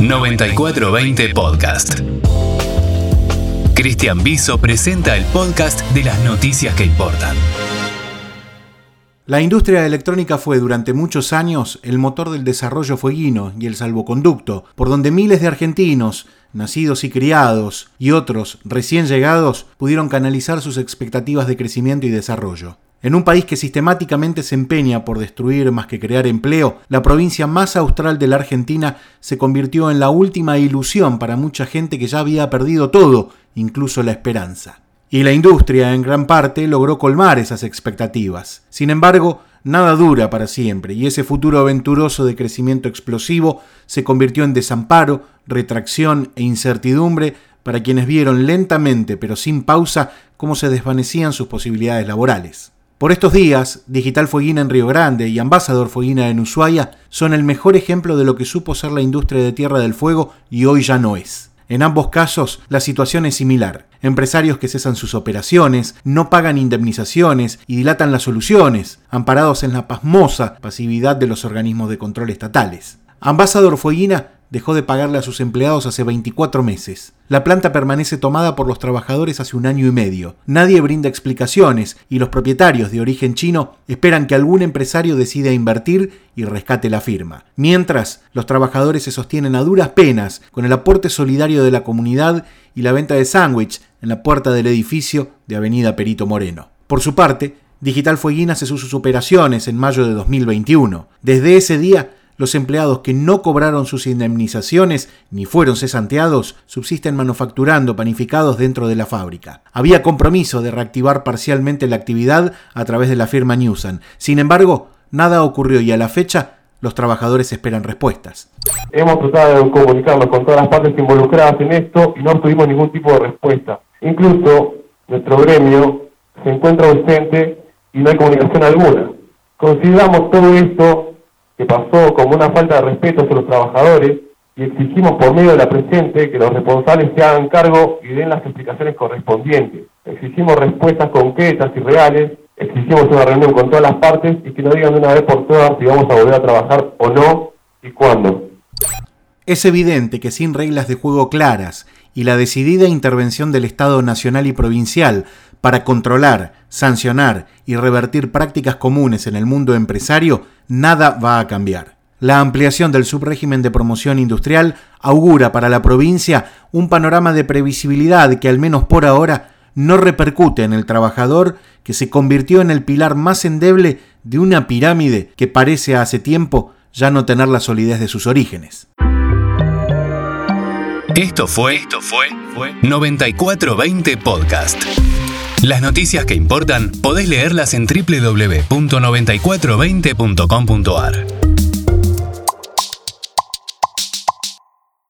9420 Podcast. Cristian Biso presenta el podcast de las noticias que importan. La industria electrónica fue durante muchos años el motor del desarrollo fueguino y el salvoconducto, por donde miles de argentinos, nacidos y criados, y otros recién llegados, pudieron canalizar sus expectativas de crecimiento y desarrollo. En un país que sistemáticamente se empeña por destruir más que crear empleo, la provincia más austral de la Argentina se convirtió en la última ilusión para mucha gente que ya había perdido todo, incluso la esperanza. Y la industria, en gran parte, logró colmar esas expectativas. Sin embargo, nada dura para siempre, y ese futuro aventuroso de crecimiento explosivo se convirtió en desamparo, retracción e incertidumbre para quienes vieron lentamente, pero sin pausa, cómo se desvanecían sus posibilidades laborales. Por estos días, Digital Fueguina en Río Grande y Ambasador Fueguina en Ushuaia son el mejor ejemplo de lo que supo ser la industria de Tierra del Fuego y hoy ya no es. En ambos casos, la situación es similar. Empresarios que cesan sus operaciones, no pagan indemnizaciones y dilatan las soluciones, amparados en la pasmosa pasividad de los organismos de control estatales. Ambasador Fueguina dejó de pagarle a sus empleados hace 24 meses. La planta permanece tomada por los trabajadores hace un año y medio. Nadie brinda explicaciones y los propietarios de origen chino esperan que algún empresario decida invertir y rescate la firma. Mientras, los trabajadores se sostienen a duras penas con el aporte solidario de la comunidad y la venta de sándwich en la puerta del edificio de Avenida Perito Moreno. Por su parte, Digital Fueguina cesó sus operaciones en mayo de 2021. Desde ese día, los empleados que no cobraron sus indemnizaciones ni fueron cesanteados subsisten manufacturando panificados dentro de la fábrica. Había compromiso de reactivar parcialmente la actividad a través de la firma Newsan. Sin embargo, nada ocurrió y a la fecha los trabajadores esperan respuestas. Hemos tratado de comunicarnos con todas las partes involucradas en esto y no tuvimos ningún tipo de respuesta. Incluso nuestro gremio se encuentra ausente y no hay comunicación alguna. Consideramos todo esto que pasó como una falta de respeto hacia los trabajadores y exigimos por medio de la presente que los responsables se hagan cargo y den las explicaciones correspondientes. Exigimos respuestas concretas y reales, exigimos una reunión con todas las partes y que nos digan de una vez por todas si vamos a volver a trabajar o no y cuándo. Es evidente que sin reglas de juego claras y la decidida intervención del Estado nacional y provincial para controlar, sancionar y revertir prácticas comunes en el mundo empresario, nada va a cambiar. La ampliación del subrégimen de promoción industrial augura para la provincia un panorama de previsibilidad que al menos por ahora no repercute en el trabajador que se convirtió en el pilar más endeble de una pirámide que parece hace tiempo ya no tener la solidez de sus orígenes. Esto fue, esto fue, fue 9420 Podcast. Las noticias que importan podés leerlas en www.9420.com.ar.